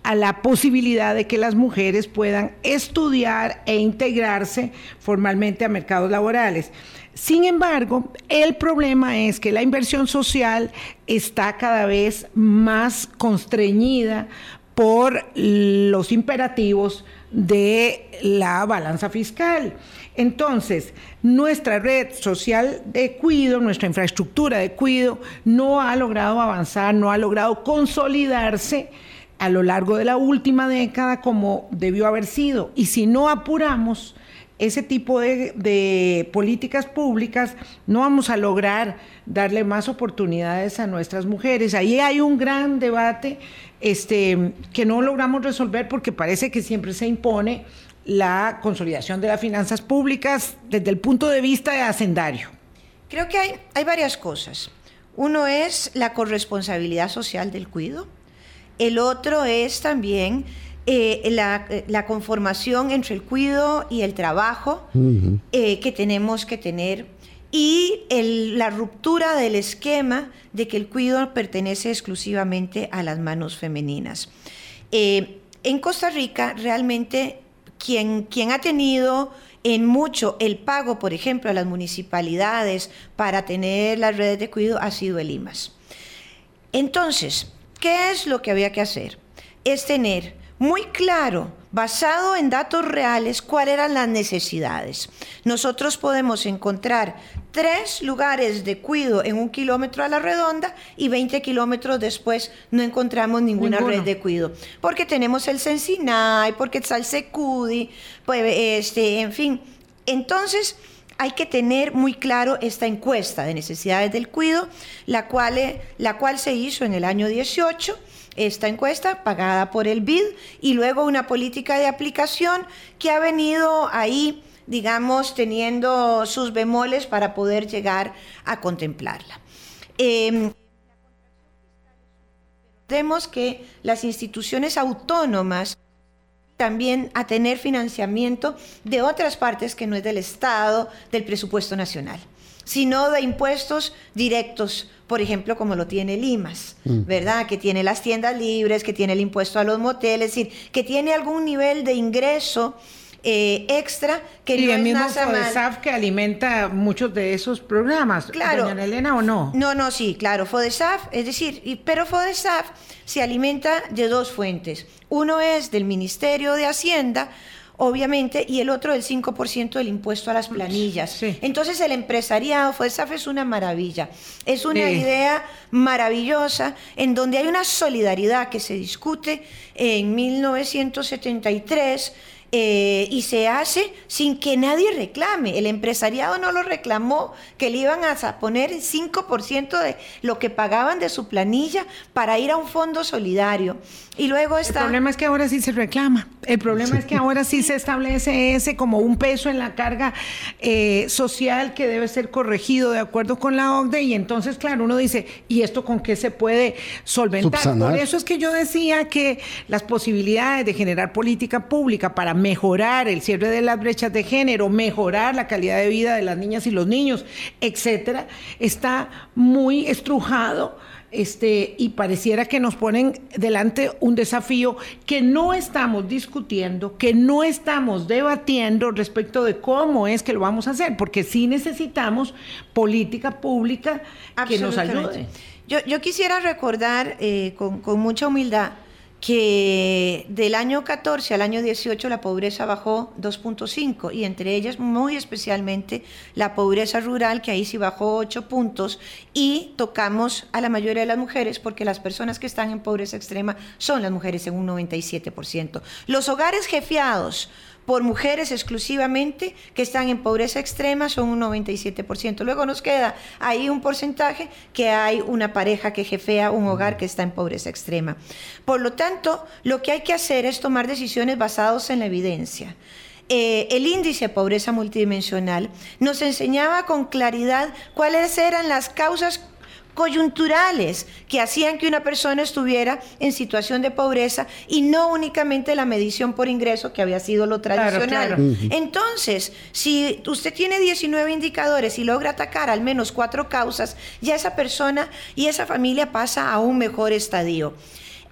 a la posibilidad de que las mujeres puedan estudiar e integrarse formalmente a mercados laborales. Sin embargo, el problema es que la inversión social está cada vez más constreñida por los imperativos de la balanza fiscal. Entonces, nuestra red social de cuido, nuestra infraestructura de cuido, no ha logrado avanzar, no ha logrado consolidarse a lo largo de la última década como debió haber sido. Y si no apuramos ese tipo de, políticas públicas, no vamos a lograr darle más oportunidades a nuestras mujeres. Ahí hay un gran debate este, que no logramos resolver porque parece que siempre se impone la consolidación de las finanzas públicas desde el punto de vista de hacendario. Creo que hay, hay varias cosas. Uno es la corresponsabilidad social del cuido. El otro es también eh, la, conformación entre el cuido y el trabajo eh, que tenemos que tener y la ruptura del esquema de que el cuido pertenece exclusivamente a las manos femeninas. Eh, en Costa Rica, realmente, quien, quien ha tenido en mucho el pago, por ejemplo, a las municipalidades para tener las redes de cuidado ha sido el IMAS. Entonces, ¿qué es lo que había que hacer? Es tener muy claro, basado en datos reales, cuáles eran las necesidades. Nosotros podemos encontrar tres lugares de cuido en un kilómetro a la redonda y 20 kilómetros después no encontramos ninguna red de cuido. Porque tenemos el Sensinay, porque está el Secudi, pues, este, en fin. Entonces, hay que tener muy claro esta encuesta de necesidades del cuido, la cual, la cual se hizo en el año 18 esta encuesta pagada por el BID y luego una política de aplicación que ha venido ahí, digamos, teniendo sus bemoles para poder llegar a contemplarla. Eh, vemos que las instituciones autónomas también a tener financiamiento de otras partes que no es del Estado, del presupuesto nacional, sino de impuestos directos por ejemplo, como lo tiene Limas, mm. ¿verdad? Que tiene las tiendas libres, que tiene el impuesto a los moteles, es decir, que tiene algún nivel de ingreso eh, extra que y el mismo FODESAF que alimenta muchos de esos programas. Claro. Doña Elena, ¿o no? No, no, sí, claro. FODESAF, es decir, pero FODESAF se alimenta de dos fuentes. Uno es del Ministerio de Hacienda, obviamente, y el otro el 5% del impuesto a las planillas. Entonces el empresariado, FODESAF es una maravilla, es una idea maravillosa en donde hay una solidaridad que se discute. En 1973 eh, y se hace sin que nadie reclame. El empresariado no lo reclamó, que le iban a poner el 5% de lo que pagaban de su planilla para ir a un fondo solidario. Y luego está... El problema es que ahora sí se reclama. El problema es que ahora sí se establece ese como un peso en la carga eh, social que debe ser corregido de acuerdo con la OCDE. Y entonces, claro, uno dice, ¿y esto con qué se puede solventar? Por eso es que yo decía que las posibilidades de generar política pública para mejorar el cierre de las brechas de género, mejorar la calidad de vida de las niñas y los niños, etcétera, está muy estrujado. Este, y pareciera que nos ponen delante un desafío que no estamos discutiendo, que no estamos debatiendo respecto de cómo es que lo vamos a hacer, porque sí necesitamos política pública que nos ayude. Yo, quisiera recordar eh, con, con mucha humildad que del año 14 al año 18 la pobreza bajó 2.5 y entre ellas muy especialmente la pobreza rural que ahí sí bajó 8 puntos y tocamos a la mayoría de las mujeres porque las personas que están en pobreza extrema son las mujeres en un 97%. Los hogares jefiados por mujeres exclusivamente que están en pobreza extrema son un 97%. Luego nos queda ahí un porcentaje que hay una pareja que jefea un hogar que está en pobreza extrema. Por lo tanto, lo que hay que hacer es tomar decisiones basadas en la evidencia. Eh, el índice de pobreza multidimensional nos enseñaba con claridad cuáles eran las causas coyunturales que hacían que una persona estuviera en situación de pobreza y no únicamente la medición por ingreso que había sido lo tradicional. Entonces, si usted tiene 19 indicadores y logra atacar al menos cuatro causas, ya esa persona y esa familia pasa a un mejor estadio.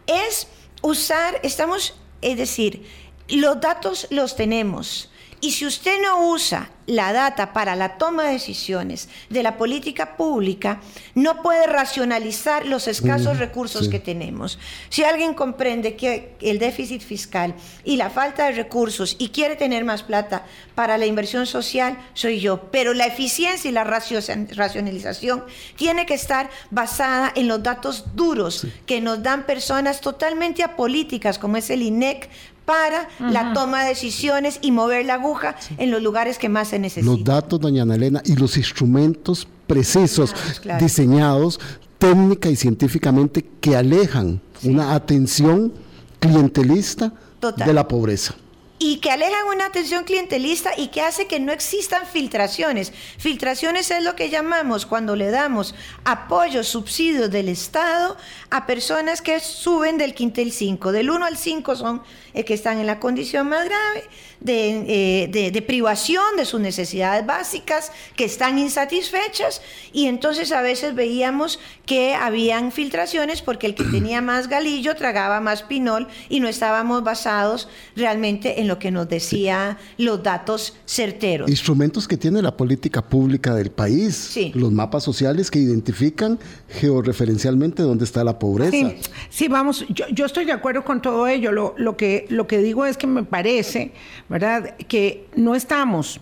Es usar, estamos, es decir, los datos los tenemos. Y si usted no usa la data para la toma de decisiones de la política pública, no puede racionalizar los escasos mm, recursos que tenemos. Si alguien comprende que el déficit fiscal y la falta de recursos y quiere tener más plata para la inversión social, soy yo. Pero la eficiencia y la racionalización tiene que estar basada en los datos duros que nos dan personas totalmente apolíticas, como es el INEC, para la toma de decisiones y mover la aguja en los lugares que más se necesitan. Los datos, doña Ana Elena, y los instrumentos precisos, Claro, claro. diseñados técnica y científicamente que alejan una atención clientelista Total. de la pobreza. Y que alejan una atención clientelista y que hace que no existan filtraciones. Filtraciones es lo que llamamos cuando le damos apoyos, subsidios del Estado a personas que suben del quintel 5. Del 1 al 5 son eh, que están en la condición más grave de, eh, de- de privación de sus necesidades básicas, que están insatisfechas y entonces a veces veíamos que habían filtraciones porque el que tenía más galillo tragaba más pinol y no estábamos basados realmente en lo que nos decía los datos certeros. Instrumentos que tiene la política pública del país, Sí. los mapas sociales que identifican georreferencialmente dónde está la pobreza. Sí, sí, vamos, yo, yo estoy de acuerdo con todo ello. Lo, lo, que, lo que digo es que me parece, ¿verdad?, que no estamos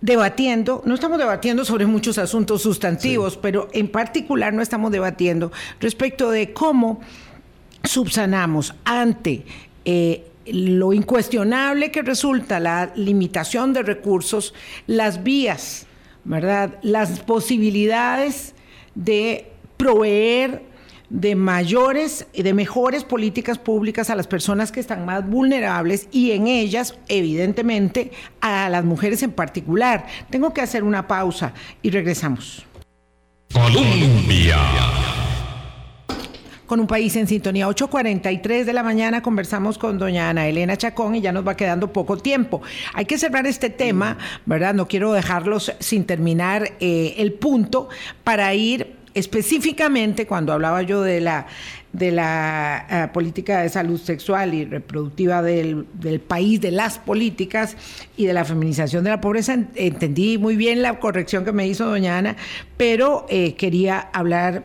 debatiendo, no estamos debatiendo sobre muchos asuntos sustantivos, pero en particular no estamos debatiendo respecto de cómo subsanamos ante eh, lo incuestionable que resulta la limitación de recursos, las vías, ¿verdad? Las posibilidades de proveer de mayores y de mejores políticas públicas a las personas que están más vulnerables y en ellas, evidentemente, a las mujeres en particular. Tengo que hacer una pausa y regresamos. Colombia. con un país en sintonía. 8.43 de la mañana conversamos con doña Ana Elena Chacón y ya nos va quedando poco tiempo. Hay que cerrar este tema, ¿verdad? No quiero dejarlos sin terminar eh, el punto para ir específicamente cuando hablaba yo de la de la eh, política de salud sexual y reproductiva del, del país, de las políticas y de la feminización de la pobreza, en- entendí muy bien la corrección que me hizo doña Ana, pero eh, quería hablar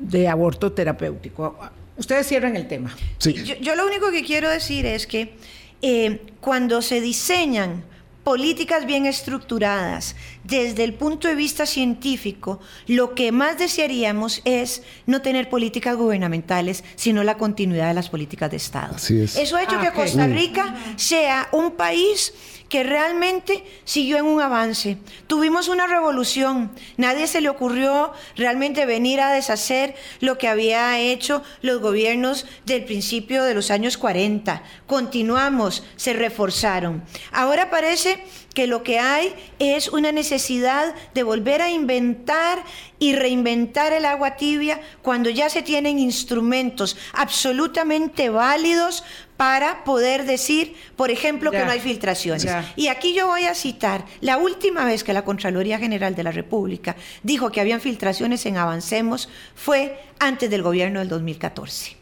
de aborto terapéutico. Ustedes cierran el tema. Sí. Yo, yo lo único que quiero decir es que eh, cuando se diseñan políticas bien estructuradas desde el punto de vista científico, lo que más desearíamos es no tener políticas gubernamentales, sino la continuidad de las políticas de Estado. Así es. Eso ha hecho Ah, que ok. Costa Rica sea un país que realmente siguió en un avance. Tuvimos una revolución. Nadie se le ocurrió realmente venir a deshacer lo que había hecho los gobiernos del principio de los años 40. Continuamos, se reforzaron. Ahora parece que lo que hay es una necesidad de volver a inventar y reinventar el agua tibia cuando ya se tienen instrumentos absolutamente válidos para poder decir, por ejemplo, que no hay filtraciones. ya. Y aquí yo voy a citar la última vez que la Contraloría General de la República dijo que habían filtraciones en Avancemos fue antes del gobierno del 2014.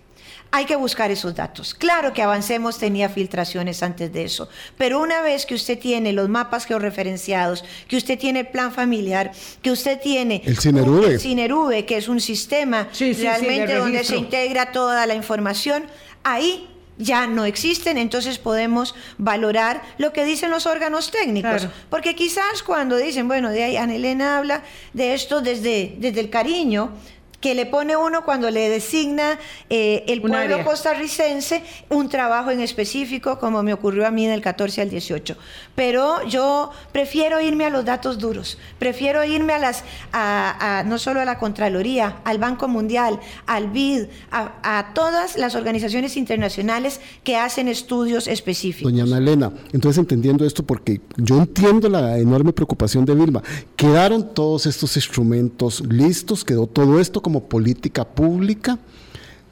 Hay que buscar esos datos. Claro que Avancemos tenía filtraciones antes de eso, pero una vez que usted tiene los mapas georreferenciados, que usted tiene el plan familiar, que usted tiene El Cinerube. el que es un sistema Sí, sí, sí, realmente de donde se integra toda la información, ahí ya no existen, entonces podemos valorar lo que dicen los órganos técnicos. Claro. Porque quizás cuando dicen, bueno, de ahí Ana Elena habla de esto desde, desde el cariño que le pone uno cuando le designa eh, el pueblo área. costarricense un trabajo en específico, como me ocurrió a mí del 14 al 18. Pero yo prefiero irme a los datos duros, prefiero irme a las, a, a- no solo a la Contraloría, al Banco Mundial, al BID, a, a todas las organizaciones internacionales que hacen estudios específicos. Doña Ana Elena, entonces entendiendo esto, porque yo entiendo la enorme preocupación de Vilma, quedaron todos estos instrumentos listos, quedó todo esto como política pública,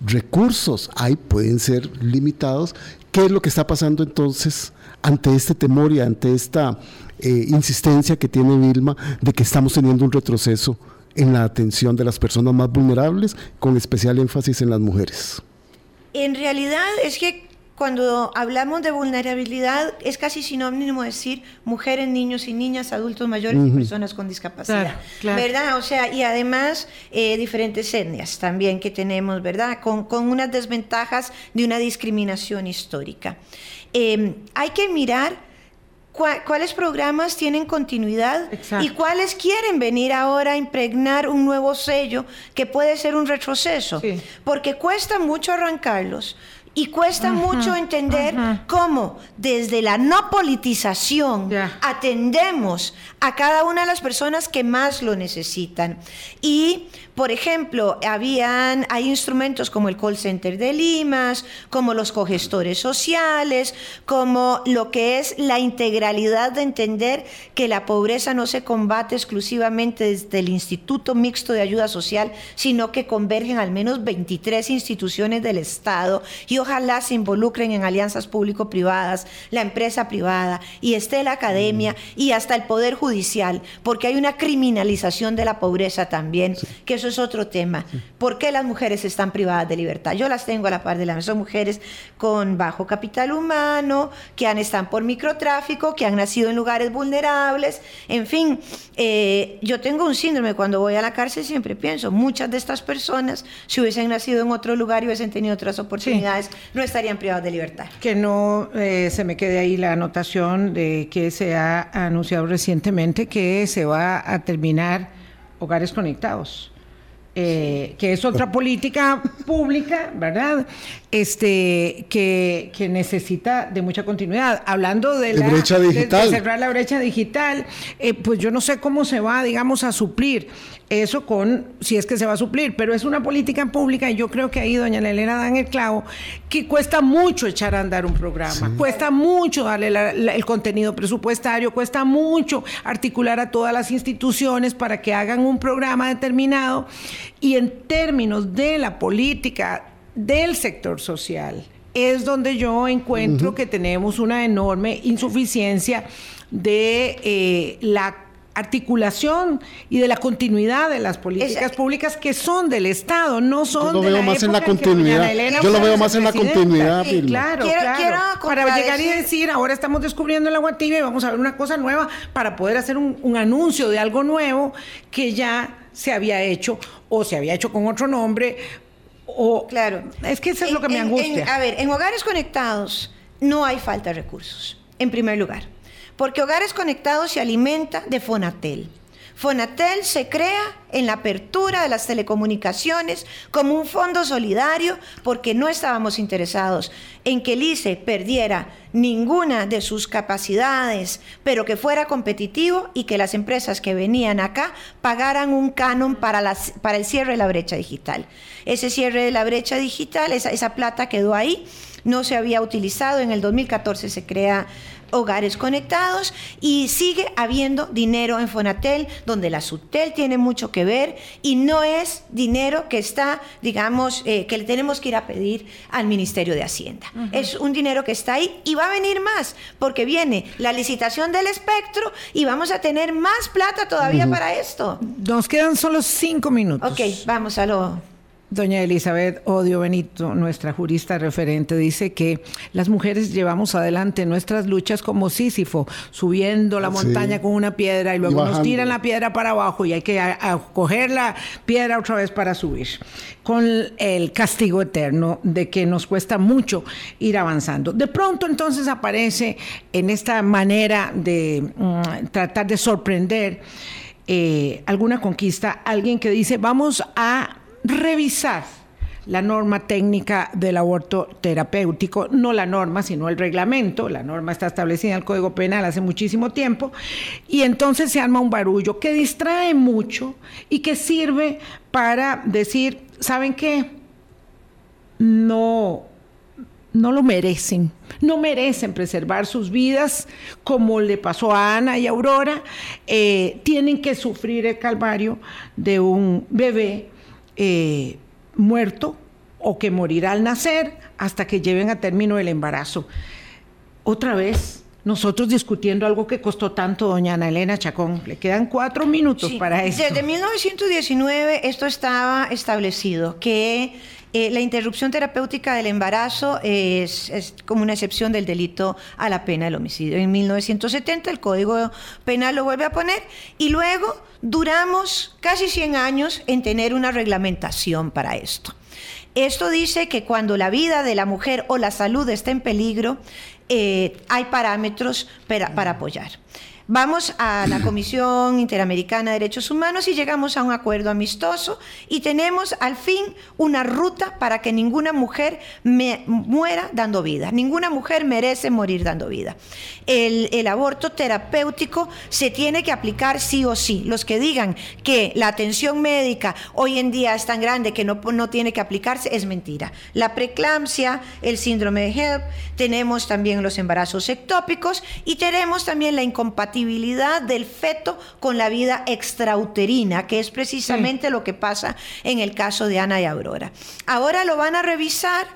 recursos ahí pueden ser limitados. ¿Qué es lo que está pasando entonces ante este temor y ante esta eh, insistencia que tiene Vilma de que estamos teniendo un retroceso en la atención de las personas más vulnerables, con especial énfasis en las mujeres? En realidad es que cuando hablamos de vulnerabilidad es casi sinónimo decir mujeres, niños y niñas, adultos mayores y personas con discapacidad. Claro, claro. ¿Verdad? O sea, y además eh, diferentes etnias también que tenemos, ¿verdad? Con, con unas desventajas de una discriminación histórica. Eh, hay que mirar cuáles programas tienen continuidad Exacto. y cuáles quieren venir ahora a impregnar un nuevo sello que puede ser un retroceso Sí. porque cuesta mucho arrancarlos. Y cuesta mucho entender cómo desde la no politización atendemos a cada una de las personas que más lo necesitan. Y, por ejemplo, habían, hay instrumentos como el call center de Limas, como los cogestores sociales, como lo que es la integralidad de entender que la pobreza no se combate exclusivamente desde el Instituto Mixto de Ayuda Social, sino que convergen al menos 23 instituciones del Estado y ojalá se involucren en alianzas público-privadas, la empresa privada y esté la academia y hasta el Poder Judicial, porque hay una criminalización de la pobreza también, que eso es otro tema. ¿Por qué las mujeres están privadas de libertad? Yo las tengo a la par de las son mujeres con bajo capital humano, que han, están por microtráfico, que han nacido en lugares vulnerables, en fin, eh, yo tengo un síndrome cuando voy a la cárcel, siempre pienso, muchas de estas personas, si hubiesen nacido en otro lugar y hubiesen tenido otras oportunidades, no estarían privados de libertad. Que no eh, se me quede ahí la anotación de que se ha anunciado recientemente que se va a terminar hogares conectados. Eh, que es otra política pública, ¿verdad? Este, que, que, necesita de mucha continuidad. Hablando de, la brecha digital. De, cerrar la brecha digital, eh, pues yo no sé cómo se va, digamos, a suplir eso con, si es que se va a suplir, pero es una política pública y yo creo que ahí doña Elena da en el clavo, que cuesta mucho echar a andar un programa, cuesta mucho darle el contenido presupuestario, cuesta mucho articular a todas las instituciones para que hagan un programa determinado y en términos de la política del sector social, es donde yo encuentro que tenemos una enorme insuficiencia de eh, la articulación y de la continuidad de las políticas públicas que son del Estado, no son Yo lo veo más en la continuidad. Yo lo veo más en la continuidad, Claro, claro. para llegar y decir, ahora estamos descubriendo el agua tibia y vamos a ver una cosa nueva para poder hacer un, anuncio de algo nuevo que ya se había hecho o se había hecho con otro nombre o claro es que eso es lo que me angustia a ver en hogares conectados no hay falta de recursos en primer lugar porque Hogares Conectados se alimenta de Fonatel. Fonatel se crea en la apertura de las telecomunicaciones como un fondo solidario porque no estábamos interesados en que el ICE perdiera ninguna de sus capacidades, pero que fuera competitivo y que las empresas que venían acá pagaran un canon para, el cierre de la brecha digital. Ese cierre de la brecha digital, esa plata quedó ahí, no se había utilizado, en el 2014 se crea hogares conectados y sigue habiendo dinero en Fonatel, donde la Subtel tiene mucho que ver y no es dinero que está, digamos, eh, que le tenemos que ir a pedir al Ministerio de Hacienda. Es un dinero que está ahí y va a venir más, porque viene la licitación del espectro y vamos a tener más plata todavía para esto. Nos quedan solo cinco minutos. Ok, vamos a lo Doña Elizabeth Odio Benito, nuestra jurista referente, dice que las mujeres llevamos adelante nuestras luchas como Sísifo, subiendo la montaña con una piedra y luego nos tiran la piedra para abajo y hay que coger la piedra otra vez para subir, con el castigo eterno de que nos cuesta mucho ir avanzando. De pronto entonces aparece en esta manera de mm, tratar de sorprender eh, alguna conquista alguien que dice vamos a revisar la norma técnica del aborto terapéutico, no la norma, sino el reglamento. La norma está establecida en el Código Penal hace muchísimo tiempo. Y entonces se arma un barullo que distrae mucho y que sirve para decir, ¿saben qué? No, no lo merecen. No merecen preservar sus vidas como le pasó a Ana y Aurora. Eh, tienen que sufrir el calvario de un bebé eh, muerto o que morirá al nacer hasta que lleven a término el embarazo. Otra vez, nosotros discutiendo algo que costó tanto, doña Ana Elena Chacón. Le quedan cuatro minutos para eso. Desde 1919 esto estaba establecido, que eh, la interrupción terapéutica del embarazo es, como una excepción del delito a la pena del homicidio. En 1970 el Código Penal lo vuelve a poner y luego duramos casi 100 años en tener una reglamentación para esto. Esto dice que cuando la vida de la mujer o la salud está en peligro, eh, hay parámetros para apoyar. Vamos a la Comisión Interamericana de Derechos Humanos y llegamos a un acuerdo amistoso y tenemos al fin una ruta para que ninguna mujer me muera dando vida. Ninguna mujer merece morir dando vida. El, el aborto terapéutico se tiene que aplicar sí o sí. Los que digan que la atención médica hoy en día es tan grande que no, no tiene que aplicarse es mentira. La preeclampsia, el síndrome de HELP, tenemos también los embarazos ectópicos y tenemos también la incompatibilidad del feto con la vida extrauterina, que es precisamente lo que pasa en el caso de Ana y Aurora. Ahora lo van a revisar.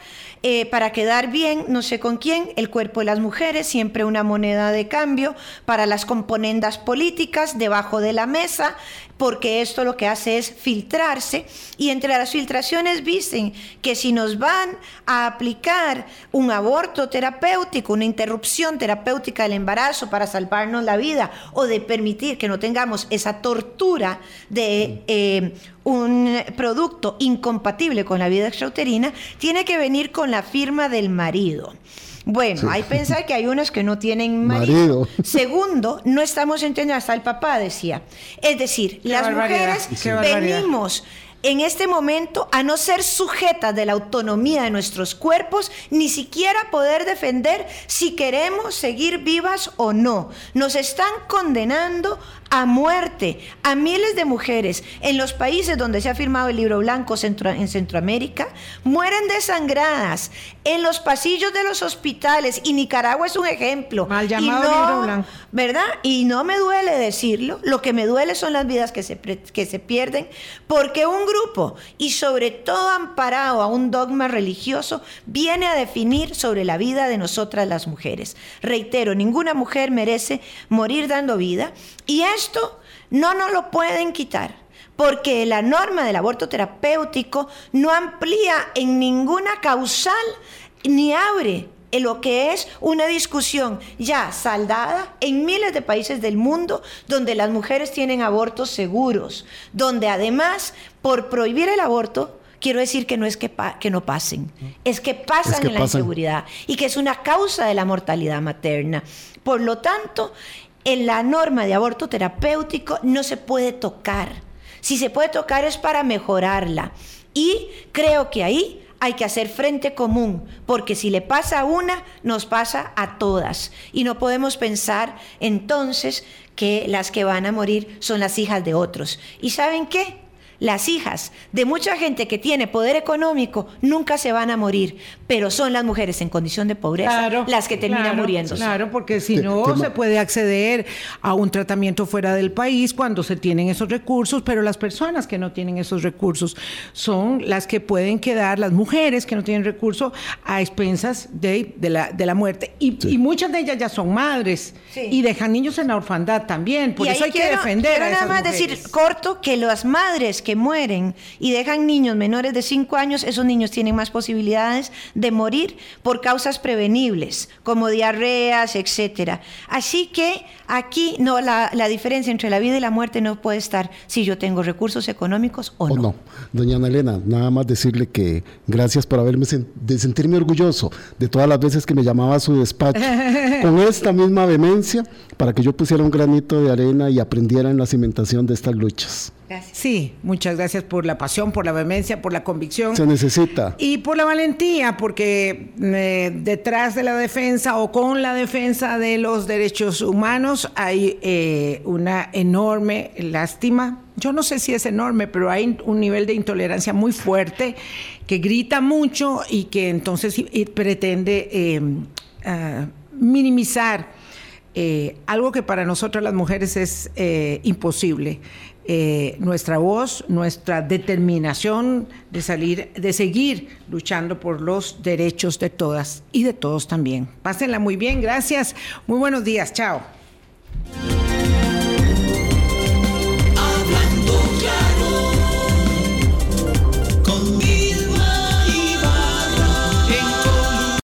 Eh, para quedar bien, no sé con quién, el cuerpo de las mujeres, siempre una moneda de cambio para las componendas políticas debajo de la mesa, porque esto lo que hace es filtrarse y entre las filtraciones dicen que si nos van a aplicar un aborto terapéutico, una interrupción terapéutica del embarazo para salvarnos la vida o de permitir que no tengamos esa tortura de eh, un producto incompatible con la vida extrauterina, tiene que venir con la firma del marido. Bueno, hay pensar que hay unos que no tienen marido. Segundo, no estamos entendiendo, hasta el papá decía. Es decir, las mujeres venimos en este momento a no ser sujetas de la autonomía de nuestros cuerpos, ni siquiera poder defender si queremos seguir vivas o no. Nos están condenando a muerte a miles de mujeres en los países donde se ha firmado el libro blanco en Centroamérica, mueren desangradas en los pasillos de los hospitales y Nicaragua es un ejemplo. Mal llamado libro blanco. ¿Verdad? Y no me duele decirlo, lo que me duele son las vidas que se, que se pierden porque un grupo y sobre todo amparado a un dogma religioso viene a definir sobre la vida de nosotras las mujeres. Reitero, ninguna mujer merece morir dando vida y es esto no nos lo pueden quitar, porque la norma del aborto terapéutico no amplía en ninguna causal ni abre en lo que es una discusión ya saldada en miles de países del mundo donde las mujeres tienen abortos seguros, donde además por prohibir el aborto quiero decir que no es que, que no pasen, es que pasan en la inseguridad y que es una causa de la mortalidad materna. Por lo tanto, en la norma de aborto terapéutico no se puede tocar. Si se puede tocar es para mejorarla. Y creo que ahí hay que hacer frente común, porque si le pasa a una, nos pasa a todas. Y no podemos pensar entonces que las que van a morir son las hijas de otros. ¿Y saben qué? Las hijas de mucha gente que tiene poder económico nunca se van a morir, pero son las mujeres en condición de pobreza las que terminan muriendo. Claro, porque si no se puede acceder a un tratamiento fuera del país cuando se tienen esos recursos, pero las personas que no tienen esos recursos son las que pueden quedar, las mujeres que no tienen recursos, a expensas de, la, de la muerte. Y, muchas de ellas ya son madres y dejan niños en la orfandad también. Por eso hay que defender. Quiero nada más decir corto que las madres que mueren y dejan niños menores de 5 años, esos niños tienen más posibilidades de morir por causas prevenibles, como diarreas, etcétera. Así que aquí no la, diferencia entre la vida y la muerte no puede estar si yo tengo recursos económicos o, no. Doña Ana Elena, nada más decirle que gracias por haberme de sentirme orgulloso de todas las veces que me llamaba a su despacho con esta misma vehemencia para que yo pusiera un granito de arena y aprendiera en la cimentación de estas luchas. Sí, muchas gracias por la pasión, por la vehemencia, por la convicción. Se necesita. Y por la valentía, porque eh, detrás de la defensa o con la defensa de los derechos humanos hay eh, una enorme lástima. Yo no sé si es enorme, pero hay un nivel de intolerancia muy fuerte que grita mucho y que entonces pretende eh, minimizar algo que para nosotras las mujeres es imposible. Eh, nuestra voz, nuestra determinación de salir, de seguir luchando por los derechos de todas y de todos también. Pásenla muy bien, gracias. Muy buenos días, chao.